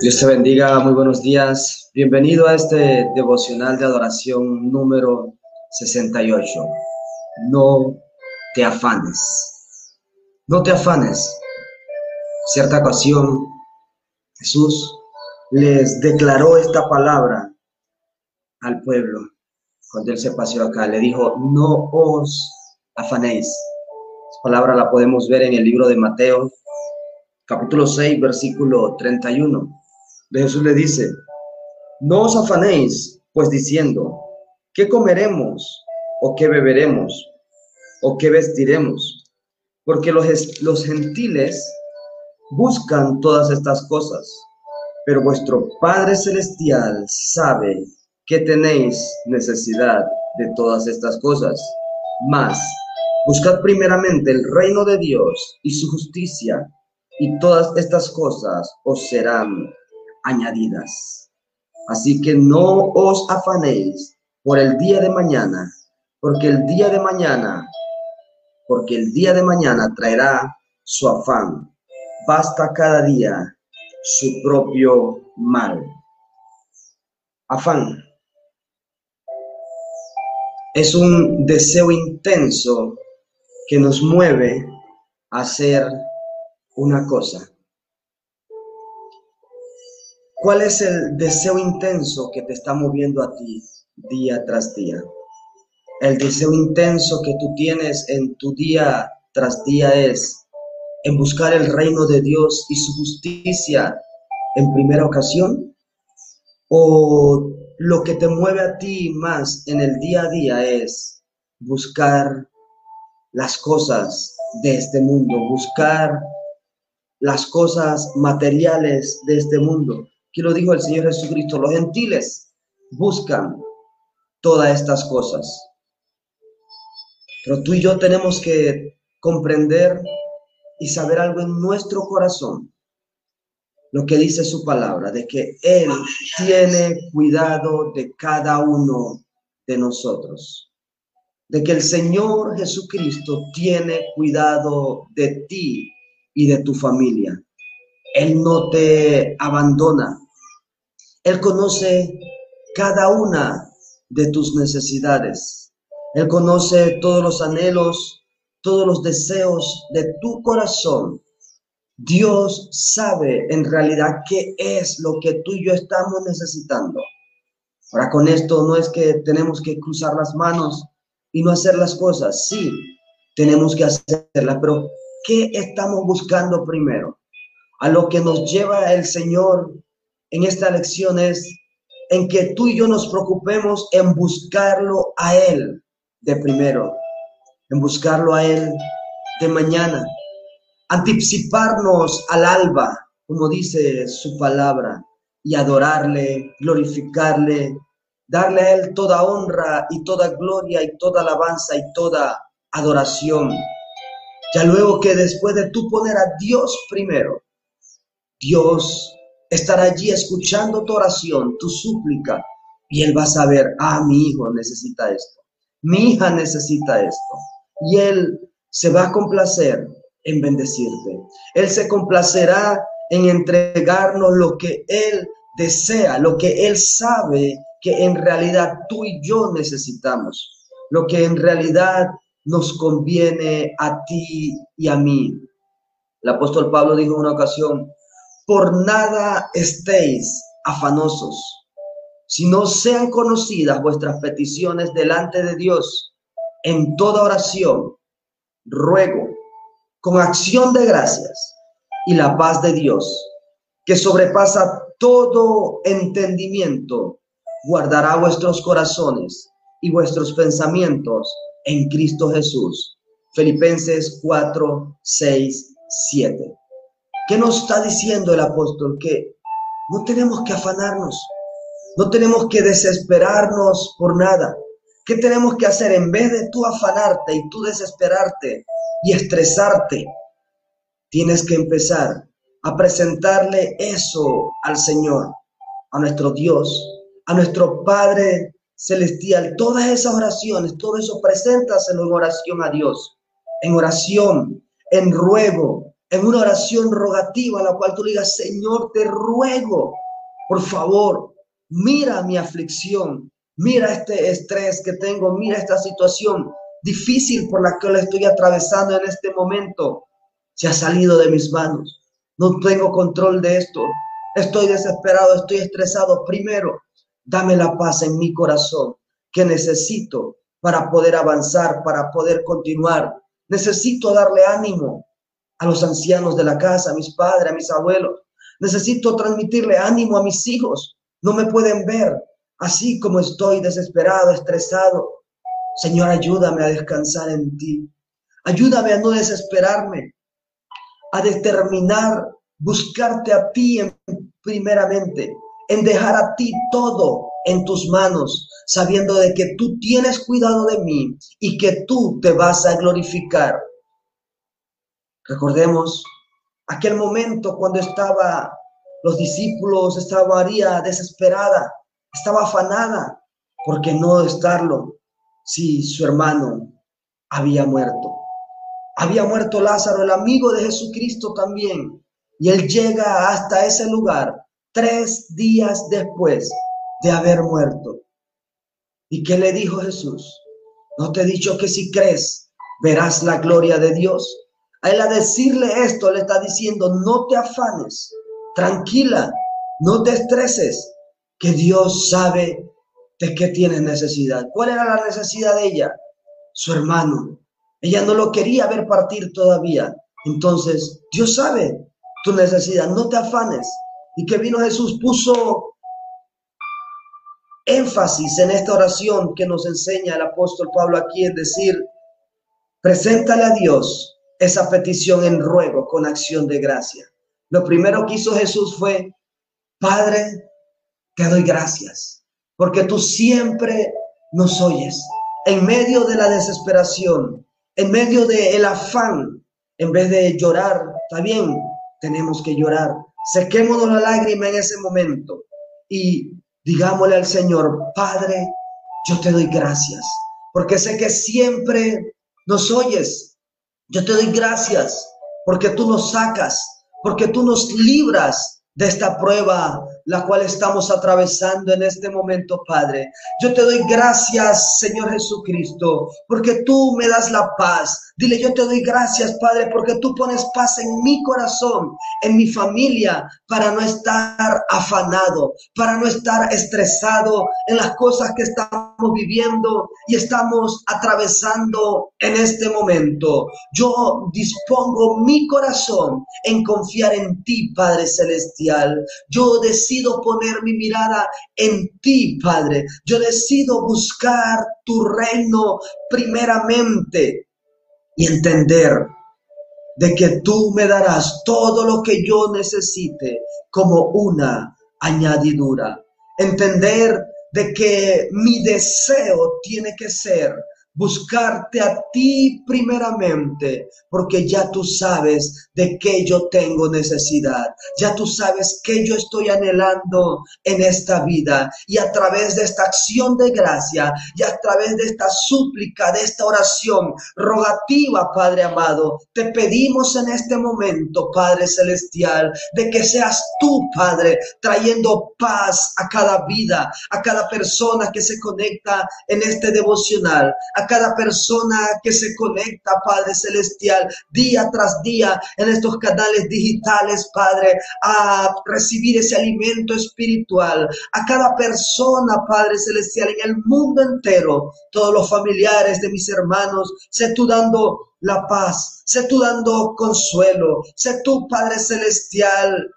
Dios te bendiga, muy buenos días. Bienvenido a este devocional de adoración número 68. No te afanes. No te afanes. Cierta ocasión, Jesús les declaró esta palabra al pueblo cuando él se paseó acá. Le dijo, no os afanéis. Esta palabra la podemos ver en el libro de Mateo, capítulo 6, versículo 31 Jesús le dice, no os afanéis, pues diciendo, ¿qué comeremos? ¿O qué beberemos? ¿O qué vestiremos? Porque los, los gentiles buscan todas estas cosas, pero vuestro Padre Celestial sabe que tenéis necesidad de todas estas cosas. Mas, buscad primeramente el reino de Dios y su justicia, y todas estas cosas os serán añadidas. Así que no os afanéis por el día de mañana, porque el día de mañana, porque el día de mañana traerá su afán. Basta cada día su propio mal. Afán es un deseo intenso que nos mueve a hacer una cosa. ¿Cuál es el deseo intenso que te está moviendo a ti día tras día? El deseo intenso que tú tienes en tu día tras día es en buscar el reino de Dios y su justicia en primera ocasión? ¿O lo que te mueve a ti más en el día a día es buscar las cosas de este mundo, buscar las cosas materiales de este mundo? Lo dijo el Señor Jesucristo, los gentiles buscan todas estas cosas. Pero tú y yo tenemos que comprender y saber algo en nuestro corazón, lo que dice su palabra, de que Él tiene cuidado de cada uno de nosotros, de que el Señor Jesucristo tiene cuidado de ti y de tu familia. Él no te abandona. Él conoce cada una de tus necesidades. Él conoce todos los anhelos, todos los deseos de tu corazón. Dios sabe en realidad qué es lo que tú y yo estamos necesitando. Ahora con esto no es que tenemos que cruzar las manos y no hacer las cosas. Sí, tenemos que hacerlas, pero ¿qué estamos buscando primero? a lo que nos lleva el Señor en esta lección es en que tú y yo nos preocupemos en buscarlo a Él de primero, en buscarlo a Él de mañana, anticiparnos al alba, como dice su palabra, y adorarle, glorificarle, darle a Él toda honra y toda gloria y toda alabanza y toda adoración. Ya luego que después de tú poner a Dios primero, Dios estará allí escuchando tu oración, tu súplica, y Él va a saber, ah, mi hijo necesita esto, mi hija necesita esto, y Él se va a complacer en bendecirte. Él se complacerá en entregarnos lo que Él desea, lo que Él sabe que en realidad tú y yo necesitamos, lo que en realidad nos conviene a ti y a mí. El apóstol Pablo dijo una ocasión, por nada estéis afanosos, sino sean conocidas vuestras peticiones delante de Dios en toda oración, ruego, con acción de gracias y la paz de Dios, que sobrepasa todo entendimiento, guardará vuestros corazones y vuestros pensamientos en Cristo Jesús. Filipenses 4, 6, 7. ¿Qué nos está diciendo el apóstol? Que no tenemos que afanarnos, no tenemos que desesperarnos por nada. ¿Qué tenemos que hacer en vez de tú afanarte y tú desesperarte y estresarte? Tienes que empezar a presentarle eso al Señor, a nuestro Dios, a nuestro Padre Celestial. Todas esas oraciones, todo eso preséntaselo en oración a Dios, en oración, en ruego, en una oración rogativa, la cual tú digas, Señor, te ruego, por favor, mira mi aflicción, mira este estrés que tengo, mira esta situación difícil por la que le estoy atravesando en este momento. Se ha salido de mis manos. No tengo control de esto. Estoy desesperado, estoy estresado. Primero, dame la paz en mi corazón que necesito para poder avanzar, para poder continuar. Necesito darle ánimo a los ancianos de la casa, a mis padres, a mis abuelos. Necesito transmitirle ánimo a mis hijos. No me pueden ver así como estoy desesperado, estresado. Señor, ayúdame a descansar en ti. Ayúdame a no desesperarme, a determinar buscarte a ti primeramente, en dejar a ti todo en tus manos, sabiendo de que tú tienes cuidado de mí y que tú te vas a glorificar. Recordemos aquel momento cuando estaba los discípulos, estaba María desesperada, estaba afanada porque no estarlo si su hermano había muerto. Había muerto Lázaro, el amigo de Jesucristo también, y él llega hasta ese lugar tres días después de haber muerto. ¿Y qué le dijo Jesús? ¿No te he dicho que si crees verás la gloria de Dios? A él a decirle esto le está diciendo, no te afanes, tranquila, no te estreses, que Dios sabe de qué tienes necesidad. ¿Cuál era la necesidad de ella? Su hermano. Ella no lo quería ver partir todavía. Entonces, Dios sabe tu necesidad, no te afanes. Y que vino Jesús puso énfasis en esta oración que nos enseña el apóstol Pablo aquí, es decir, preséntale a Dios esa petición en ruego con acción de gracia. Lo primero que hizo Jesús fue, Padre, te doy gracias, porque tú siempre nos oyes. En medio de la desesperación, en medio del afán, en vez de llorar, está bien, tenemos que llorar. Sequémonos la lágrima en ese momento y digámosle al Señor, Padre, yo te doy gracias, porque sé que siempre nos oyes, yo te doy gracias porque tú nos sacas, porque tú nos libras de esta prueba la cual estamos atravesando en este momento, Padre. Yo te doy gracias, Señor Jesucristo, porque tú me das la paz. Dile, yo te doy gracias, Padre, porque tú pones paz en mi corazón, en mi familia, para no estar afanado, para no estar estresado en las cosas que estamos viviendo y estamos atravesando en este momento. Yo dispongo mi corazón en confiar en ti, Padre Celestial. Yo decido poner mi mirada en ti, Padre. Yo decido buscar tu reino primeramente y entender de que tú me darás todo lo que yo necesite como una añadidura. Entender de que mi deseo tiene que ser buscarte a ti primeramente, porque ya tú sabes de qué yo tengo necesidad, ya tú sabes qué yo estoy anhelando en esta vida. Y a través de esta acción de gracia y a través de esta súplica, de esta oración rogativa, Padre amado, te pedimos en este momento, Padre celestial, de que seas tú, Padre, trayendo paz a cada vida, a cada persona que se conecta en este devocional, a cada persona que se conecta, Padre Celestial, día tras día en estos canales digitales, Padre, a recibir ese alimento espiritual. A cada persona, Padre Celestial, en el mundo entero, todos los familiares de mis hermanos, sé tú dando la paz, sé tú dando consuelo, sé tú, Padre Celestial,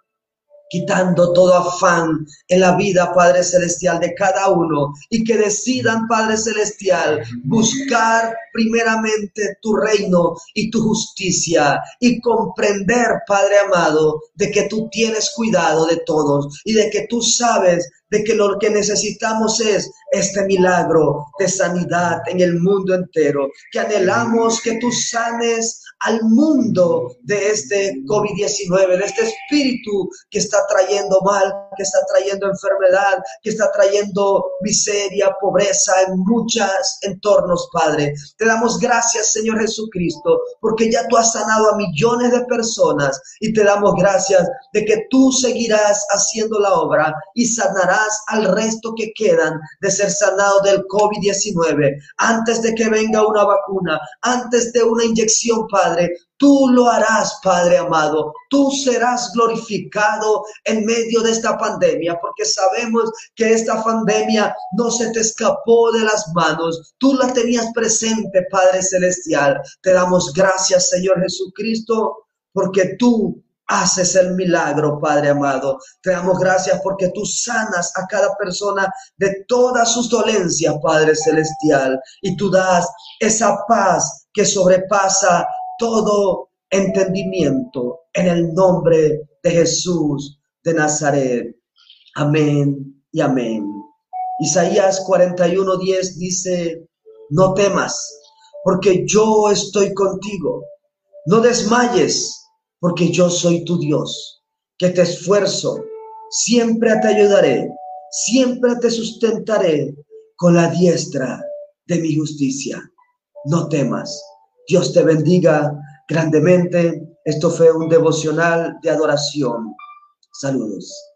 quitando todo afán en la vida, Padre Celestial, de cada uno y que decidan, Padre Celestial, buscar primeramente tu reino y tu justicia y comprender, Padre amado, de que tú tienes cuidado de todos y de que tú sabes de que lo que necesitamos es este milagro de sanidad en el mundo entero, que anhelamos que tú sanes al mundo de este COVID-19, de este espíritu que está trayendo mal, que está trayendo enfermedad, que está trayendo miseria, pobreza en muchos entornos, Padre. Te damos gracias, Señor Jesucristo, porque ya tú has sanado a millones de personas y te damos gracias de que tú seguirás haciendo la obra y sanarás al resto que quedan de ser sanados del COVID-19 antes de que venga una vacuna, antes de una inyección, Padre. Tú lo harás, Padre amado. Tú serás glorificado en medio de esta pandemia, porque sabemos que esta pandemia no se te escapó de las manos. Tú la tenías presente, Padre Celestial. Te damos gracias, Señor Jesucristo, porque tú haces el milagro, Padre amado. Te damos gracias porque tú sanas a cada persona de todas sus dolencias, Padre Celestial, y tú das esa paz que sobrepasa todo entendimiento en el nombre de Jesús de Nazaret. Amén y amén. Isaías 41:10 dice, no temas, porque yo estoy contigo. No desmayes porque yo soy tu Dios, que te esfuerzo, siempre te ayudaré, siempre te sustentaré con la diestra de mi justicia. No temas. Dios te bendiga grandemente. Esto fue un devocional de adoración. Saludos.